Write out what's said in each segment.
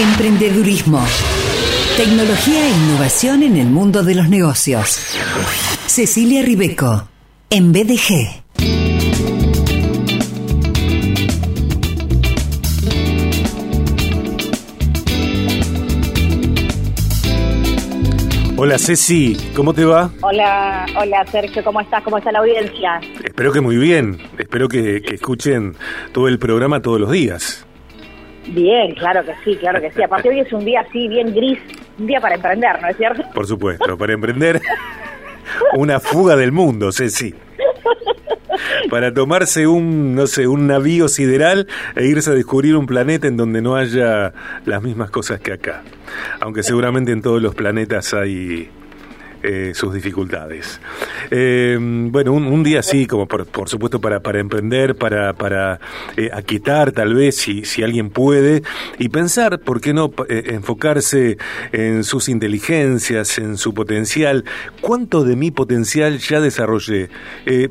Emprendedurismo. Tecnología e innovación en el mundo de los negocios. Cecilia Ribeco, en BDG. Hola Ceci, ¿cómo te va? Hola, hola Sergio, ¿cómo estás? ¿Cómo está la audiencia? Espero que muy bien, espero que, que escuchen todo el programa todos los días. Bien, claro que sí, claro que sí. Aparte hoy es un día así, bien gris, un día para emprender, ¿no es cierto? Por supuesto, para emprender una fuga del mundo, Ceci. Para tomarse un, no sé, un navío sideral e irse a descubrir un planeta en donde no haya las mismas cosas que acá. Aunque seguramente en todos los planetas hay eh, sus dificultades. Eh, bueno, un, día así, como por, supuesto para, emprender, para, para eh, aquietar tal vez, si, si alguien puede, y pensar, ¿por qué no enfocarse en sus inteligencias, en su potencial? ¿Cuánto de mi potencial ya desarrollé?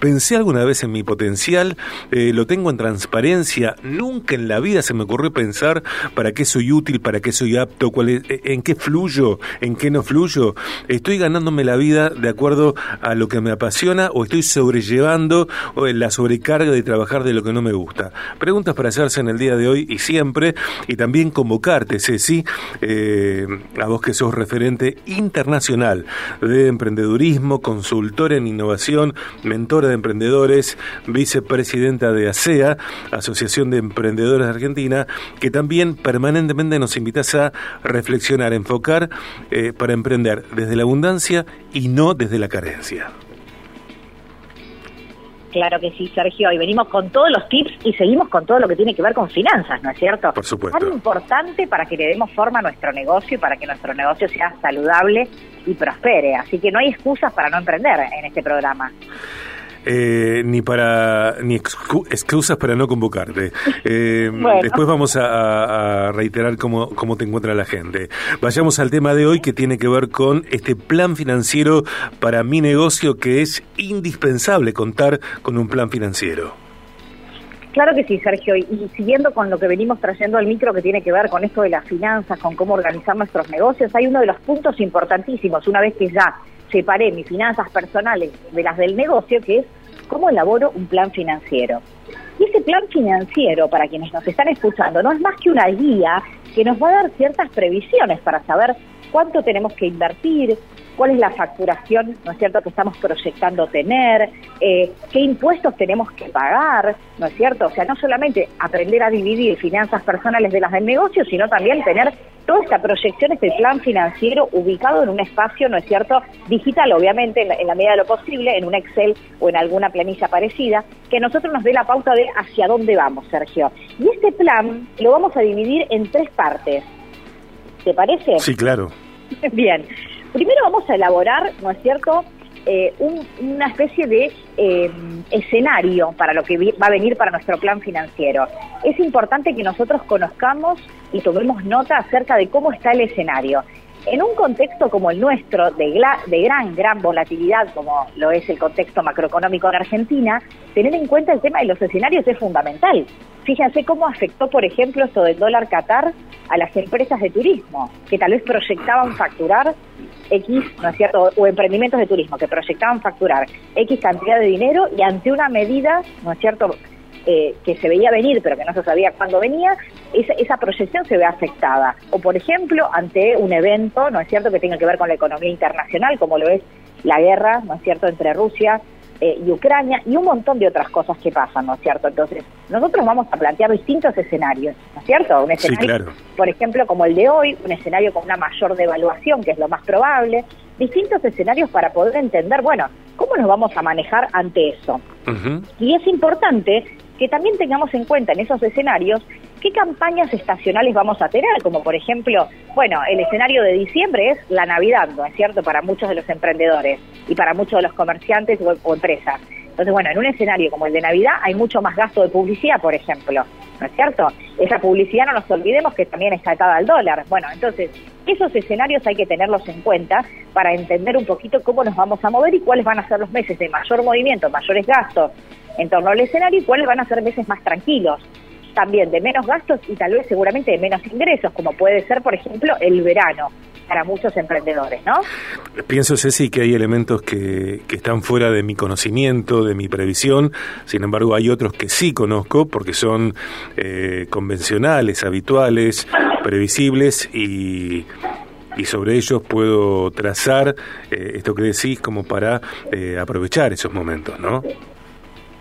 ¿Pensé alguna vez en mi potencial? ¿Lo tengo en transparencia? Nunca en la vida se me ocurrió pensar para qué soy útil, para qué soy apto, cuál es, en qué fluyo, en qué no fluyo. Estoy ganando la vida de acuerdo a lo que me apasiona o estoy sobrellevando la sobrecarga de trabajar de lo que no me gusta? Preguntas para hacerse en el día de hoy y siempre, y también convocarte, Ceci, eh, a vos que sos referente internacional de emprendedurismo, consultora en innovación, mentora de emprendedores, vicepresidenta de ASEA, Asociación de Emprendedores de Argentina, que también permanentemente nos invitas a reflexionar, enfocar eh, para emprender desde la abundancia y no desde la carencia. Claro que sí, Sergio, y venimos con todos los tips y seguimos con todo lo que tiene que ver con finanzas, ¿no es cierto? Por supuesto. Tan importante para que le demos forma a nuestro negocio y para que nuestro negocio sea saludable y prospere. Así que no hay excusas para no emprender en este programa. Eh, ni para ni excusas para no convocarte. Eh, después vamos a, reiterar cómo, cómo te encuentra la gente. Vayamos al tema de hoy que tiene que ver con este plan financiero para mi negocio que es indispensable contar con un plan financiero. Claro que sí, Sergio. Y siguiendo con lo que venimos trayendo al micro que tiene que ver con esto de las finanzas, con cómo organizar nuestros negocios, hay uno de los puntos importantísimos, una vez que ya separé mis finanzas personales de las del negocio, que es cómo elaboro un plan financiero. Y ese plan financiero, para quienes nos están escuchando, no es más que una guía que nos va a dar ciertas previsiones para saber cuánto tenemos que invertir, cuál es la facturación, ¿no es cierto?, que estamos proyectando tener, eh, qué impuestos tenemos que pagar, ¿no es cierto? O sea, no solamente aprender a dividir finanzas personales de las del negocio, sino también tener toda esta proyección, este plan financiero ubicado en un espacio, ¿no es cierto?, digital, obviamente, en la, medida de lo posible, en un Excel o en alguna planilla parecida, que nosotros nos dé la pauta de hacia dónde vamos, Sergio. Y este plan lo vamos a dividir en tres partes. ¿Te parece? Sí, claro. Bien. Primero vamos a elaborar, ¿no es cierto?, eh, una especie de eh, escenario para lo que va a venir para nuestro plan financiero. Es importante que nosotros conozcamos y tomemos nota acerca de cómo está el escenario. En un contexto como el nuestro, de, gran, gran volatilidad, como lo es el contexto macroeconómico en Argentina, tener en cuenta el tema de los escenarios es fundamental. Fíjense cómo afectó, por ejemplo, esto del dólar Qatar a las empresas de turismo, que tal vez proyectaban facturar X, ¿no es cierto?, o emprendimientos de turismo, que proyectaban facturar X cantidad de dinero y ante una medida, ¿no es cierto?, eh, que se veía venir, pero que no se sabía cuándo venía, esa, esa, proyección se ve afectada. O, por ejemplo, ante un evento, ¿no es cierto?, que tenga que ver con la economía internacional, como lo es la guerra, ¿no es cierto?, entre Rusia eh, y Ucrania y un montón de otras cosas que pasan, ¿no es cierto? Entonces, nosotros vamos a plantear distintos escenarios, ¿no es cierto? Un escenario, por ejemplo, como el de hoy, un escenario con una mayor devaluación, que es lo más probable, distintos escenarios para poder entender, bueno, cómo nos vamos a manejar ante eso. Y es importante que también tengamos en cuenta en esos escenarios qué campañas estacionales vamos a tener, como por ejemplo, bueno, el escenario de diciembre es la Navidad, ¿no es cierto?, para muchos de los emprendedores y para muchos de los comerciantes o, empresas. Entonces, bueno, en un escenario como el de Navidad hay mucho más gasto de publicidad, por ejemplo, ¿no es cierto? Esa publicidad no nos olvidemos que también está atada al dólar. Bueno, entonces, esos escenarios hay que tenerlos en cuenta para entender un poquito cómo nos vamos a mover y cuáles van a ser los meses de mayor movimiento, mayores gastos en torno al escenario y cuáles van a ser meses más tranquilos. también de menos gastos y tal vez seguramente de menos ingresos, como puede ser, por ejemplo, el verano para muchos emprendedores, ¿no? Pienso, Ceci, que hay elementos que, que, están fuera de mi conocimiento, de mi previsión, sin embargo hay otros que sí conozco porque son eh, convencionales, habituales, previsibles y sobre ellos puedo trazar eh, esto que decís como para eh, aprovechar esos momentos, ¿no?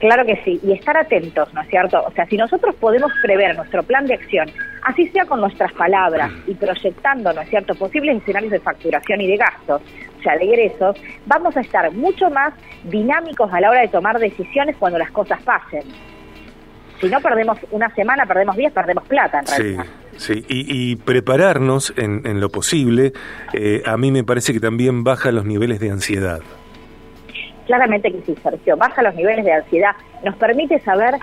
Claro que sí, y estar atentos, ¿no es cierto? O sea, si nosotros podemos prever nuestro plan de acción, así sea con nuestras palabras y proyectando, ¿no es cierto?, posibles escenarios de facturación y de gastos, o sea, de ingresos, vamos a estar mucho más dinámicos a la hora de tomar decisiones cuando las cosas pasen. Si no perdemos una semana, perdemos días, perdemos plata en realidad. Sí, y, prepararnos en, lo posible, eh, a mí me parece que también baja los niveles de ansiedad. Claramente que sí, Sergio, baja los niveles de ansiedad, nos permite saber,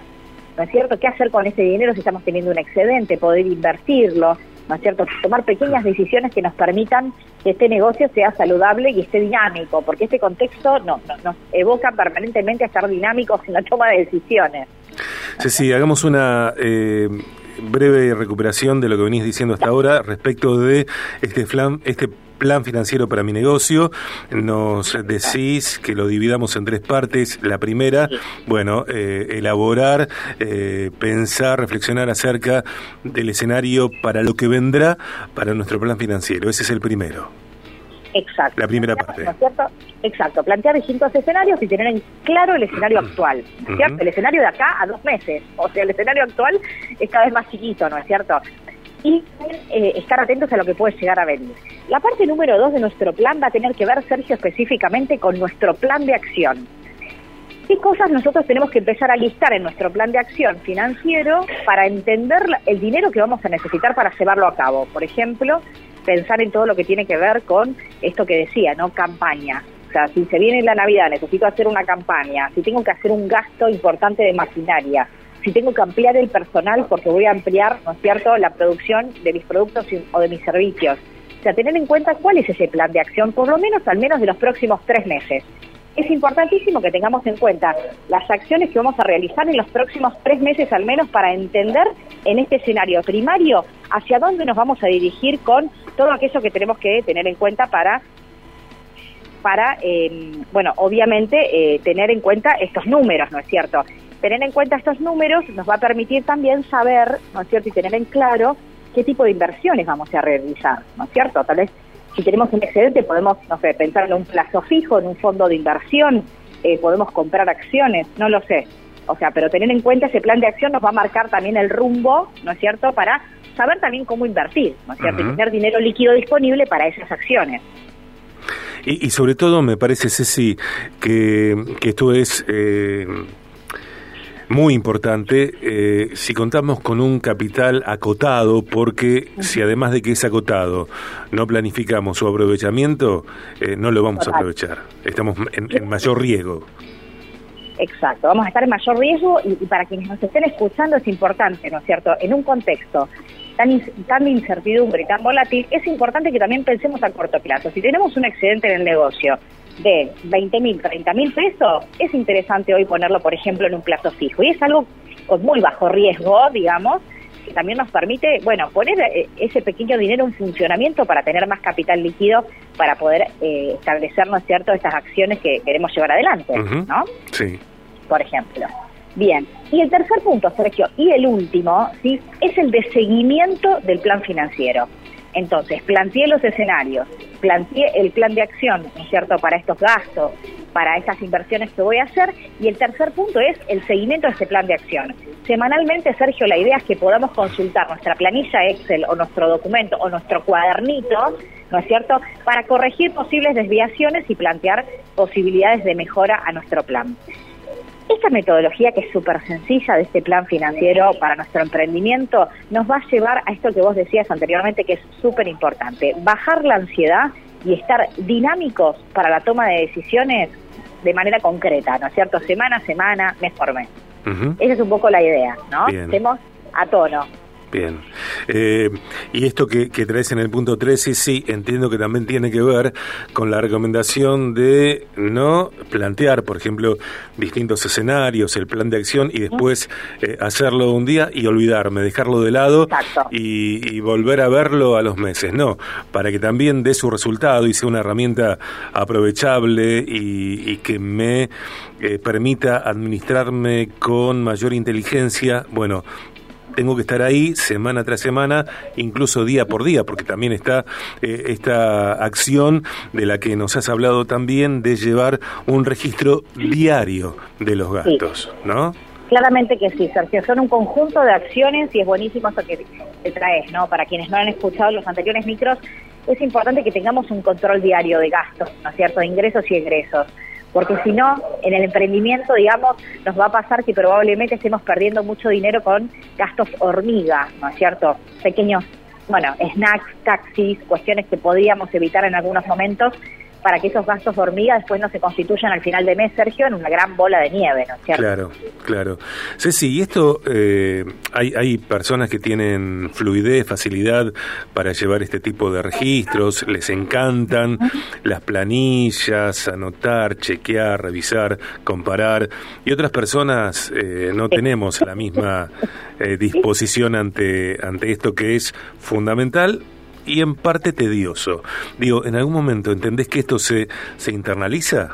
¿no es cierto?, qué hacer con ese dinero si estamos teniendo un excedente, poder invertirlo, ¿no es cierto?, tomar pequeñas decisiones que nos permitan que este negocio sea saludable y esté dinámico, porque este contexto no, nos evoca permanentemente a estar dinámicos en la toma de decisiones. Sí, sí, hagamos una... Eh breve recuperación de lo que venís diciendo hasta ahora respecto de este plan, este plan financiero para mi negocio. Nos decís que lo dividamos en tres partes. La primera, bueno, eh, elaborar, eh, pensar, reflexionar acerca del escenario para lo que vendrá para nuestro plan financiero. Ese es el primero. Exacto. La primera parte. ¿no es cierto? Exacto, plantear distintos escenarios y tener en claro el escenario actual, ¿no es cierto? El escenario de acá a dos meses, o sea, el escenario actual es cada vez más chiquito, ¿no es cierto? Y eh, estar atentos a lo que puede llegar a venir. La parte número dos de nuestro plan va a tener que ver, Sergio, específicamente con nuestro plan de acción. ¿Qué cosas nosotros tenemos que empezar a listar en nuestro plan de acción financiero para entender el dinero que vamos a necesitar para llevarlo a cabo? Por ejemplo, pensar en todo lo que tiene que ver con esto que decía, ¿no? Campaña. O sea, si se viene la Navidad, necesito hacer una campaña, si tengo que hacer un gasto importante de maquinaria, si tengo que ampliar el personal porque voy a ampliar, ¿no es cierto?, la producción de mis productos o de mis servicios. O sea, tener en cuenta cuál es ese plan de acción, por lo menos al menos de los próximos tres meses es importantísimo que tengamos en cuenta las acciones que vamos a realizar en los próximos tres meses al menos para entender en este escenario primario hacia dónde nos vamos a dirigir con todo aquello que tenemos que tener en cuenta para para, eh, bueno, obviamente eh, tener en cuenta estos números, ¿no es cierto? Tener en cuenta estos números nos va a permitir también saber, ¿no es cierto? Y tener en claro qué tipo de inversiones vamos a realizar, ¿no es cierto? Tal vez si tenemos un excedente podemos, no sé, pensar en un plazo fijo, en un fondo de inversión, eh, podemos comprar acciones, no lo sé. O sea, pero tener en cuenta ese plan de acción nos va a marcar también el rumbo, ¿no es cierto?, para saber también cómo invertir, ¿no es cierto?, y tener dinero líquido disponible para esas acciones. Y, y sobre todo me parece, Ceci, que, que esto es... Eh muy importante eh, si contamos con un capital acotado, porque si además de que es acotado no planificamos su aprovechamiento, eh, no lo vamos a aprovechar. Estamos en, mayor riesgo. Exacto, vamos a estar en mayor riesgo y, para quienes nos estén escuchando es importante, ¿no es cierto? En un contexto tan, tan de incertidumbre y tan volátil, es importante que también pensemos a corto plazo. Si tenemos un excedente en el negocio de 20 mil, 30 mil pesos, es interesante hoy ponerlo, por ejemplo, en un plazo fijo. Y es algo con muy bajo riesgo, digamos, que también nos permite, bueno, poner eh, ese pequeño dinero en funcionamiento para tener más capital líquido para poder eh, establecer, ¿no es cierto?, estas acciones que queremos llevar adelante, ¿no? Sí. Por ejemplo. Bien, y el tercer punto, Sergio, y el último, ¿sí? Es el de seguimiento del plan financiero. Entonces, planteé los escenarios, planteé el plan de acción, ¿no es cierto?, para estos gastos, para estas inversiones que voy a hacer. Y el tercer punto es el seguimiento de este plan de acción. Semanalmente, Sergio, la idea es que podamos consultar nuestra planilla Excel o nuestro documento o nuestro cuadernito, ¿no es cierto?, para corregir posibles desviaciones y plantear posibilidades de mejora a nuestro plan. Esta metodología que es súper sencilla de este plan financiero para nuestro emprendimiento nos va a llevar a esto que vos decías anteriormente que es súper importante, bajar la ansiedad y estar dinámicos para la toma de decisiones de manera concreta, ¿no es cierto? Semana a semana, mes por mes. Esa es un poco la idea, ¿no? Estemos a tono. Bien. Eh, y esto que, que, traes en el punto 13, sí, entiendo que también tiene que ver con la recomendación de no plantear, por ejemplo, distintos escenarios, el plan de acción y después eh, hacerlo un día y olvidarme, dejarlo de lado y, volver a verlo a los meses. No, para que también dé su resultado y sea una herramienta aprovechable y, que me eh, permita administrarme con mayor inteligencia. Bueno, tengo que estar ahí semana tras semana, incluso día por día, porque también está eh, esta acción de la que nos has hablado también de llevar un registro diario de los gastos, ¿no? Claramente que sí, Sergio. Son un conjunto de acciones y es buenísimo eso que te traes, ¿no? Para quienes no han escuchado los anteriores micros, es importante que tengamos un control diario de gastos, ¿no es cierto? De ingresos y egresos porque si no, en el emprendimiento, digamos, nos va a pasar que probablemente estemos perdiendo mucho dinero con gastos hormiga, ¿no es cierto? Pequeños, bueno, snacks, taxis, cuestiones que podríamos evitar en algunos momentos para que esos gastos hormiga después no se constituyan al final de mes, Sergio, en una gran bola de nieve, ¿no es cierto? Claro, claro. Ceci, y esto, eh, hay, hay personas que tienen fluidez, facilidad para llevar este tipo de registros, les encantan las planillas, anotar, chequear, revisar, comparar, y otras personas eh, no tenemos la misma eh, disposición ante, ante esto que es fundamental y en parte tedioso. Digo, ¿en algún momento entendés que esto se, se internaliza?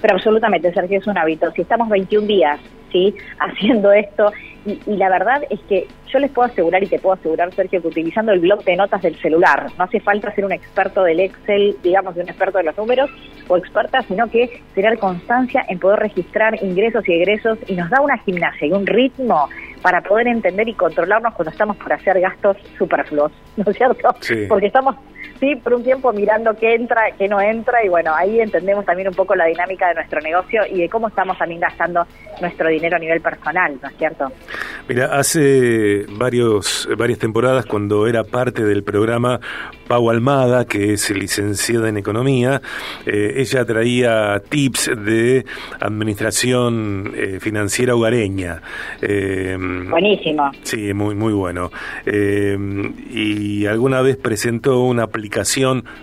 Pero absolutamente, Sergio, es un hábito. Si estamos 21 días ¿sí? haciendo esto, y, la verdad es que yo les puedo asegurar y te puedo asegurar, Sergio, que utilizando el blog de notas del celular, no hace falta ser un experto del Excel, digamos, de un experto de los números o experta, sino que tener constancia en poder registrar ingresos y egresos y nos da una gimnasia y un ritmo para poder entender y controlarnos cuando estamos por hacer gastos superfluos, ¿no es cierto? Porque estamos sí, por un tiempo mirando qué entra, qué no entra y bueno, ahí entendemos también un poco la dinámica de nuestro negocio y de cómo estamos también gastando nuestro dinero a nivel personal, ¿no es cierto? Mira, hace varios, varias temporadas cuando era parte del programa Pau Almada, que es licenciada en Economía, eh, ella traía tips de administración eh, financiera hogareña. Eh, Buenísimo. Sí, muy, muy bueno. y alguna vez presentó una aplicación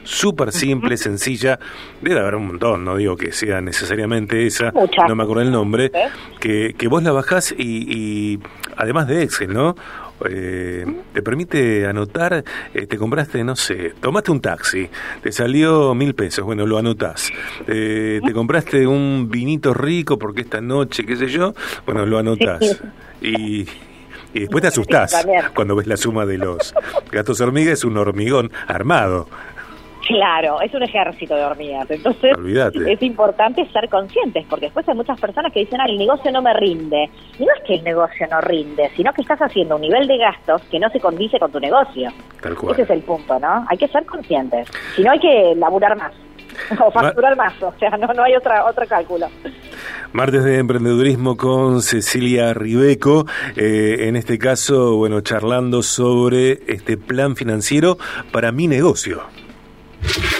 súper simple, sencilla, debe haber un montón, no digo que sea necesariamente esa, no me acuerdo el nombre, que, que vos la bajás y, además de Excel, ¿no? Eh, te permite anotar, eh, te compraste, no sé, tomaste un taxi, te salió mil pesos, bueno, lo anotás. Eh, te compraste un vinito rico porque esta noche, qué sé yo, bueno, lo anotás. Y, y después te asustás cuando ves la suma de los gatos hormigas, es un hormigón armado. Claro, es un ejército de hormigas. Entonces es importante ser conscientes, porque después hay muchas personas que dicen, ah, el negocio no me rinde. Y no es que el negocio no rinde, sino que estás haciendo un nivel de gastos que no se condice con tu negocio. Tal cual. Ese es el punto, ¿no? Hay que ser conscientes. Si no, hay que laburar más. o facturar más, o sea, no, no hay otra, otro cálculo. Martes de emprendedurismo con Cecilia Ribeco, eh, en este caso, bueno, charlando sobre este plan financiero para mi negocio.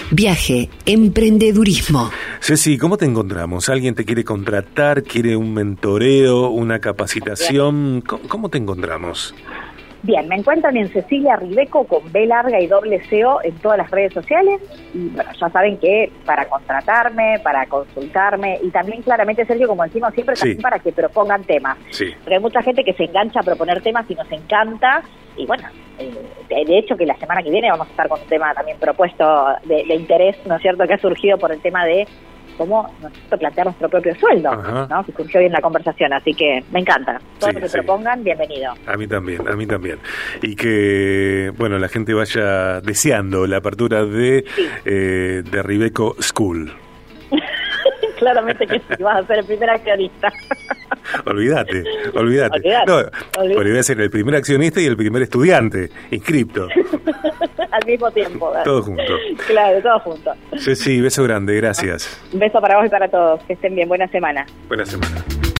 Viaje, emprendedurismo. Ceci, ¿cómo te encontramos? ¿Alguien te quiere contratar? ¿Quiere un mentoreo? ¿Una capacitación? ¿Cómo, te encontramos? Bien, me encuentran en Cecilia Ribeco con B larga y doble CO en todas las redes sociales. Y bueno, ya saben que para contratarme, para consultarme y también claramente, Sergio, como decimos siempre, también para que propongan temas. Sí. Porque hay mucha gente que se engancha a proponer temas y nos encanta. Y bueno, eh, de hecho que la semana que viene vamos a estar con un tema también propuesto de, de interés, ¿no es cierto?, que ha surgido por el tema de cómo nosotros plantear nuestro propio sueldo, ¿no? que surgió bien la conversación, así que me encanta. Todo lo que propongan, bienvenido. A mí también, a mí también. Y que, bueno, la gente vaya deseando la apertura de, eh, de Ribeco School. Claramente que sí, vas a ser el primer accionista. olvídate, olvídate. No, olvídate. ser el primer accionista y el primer estudiante inscripto. Al mismo tiempo. Todo junto. Claro, todo junto. Sí, sí, beso grande, gracias. Un beso para vos y para todos. Que estén bien. Buena semana. Buena semana.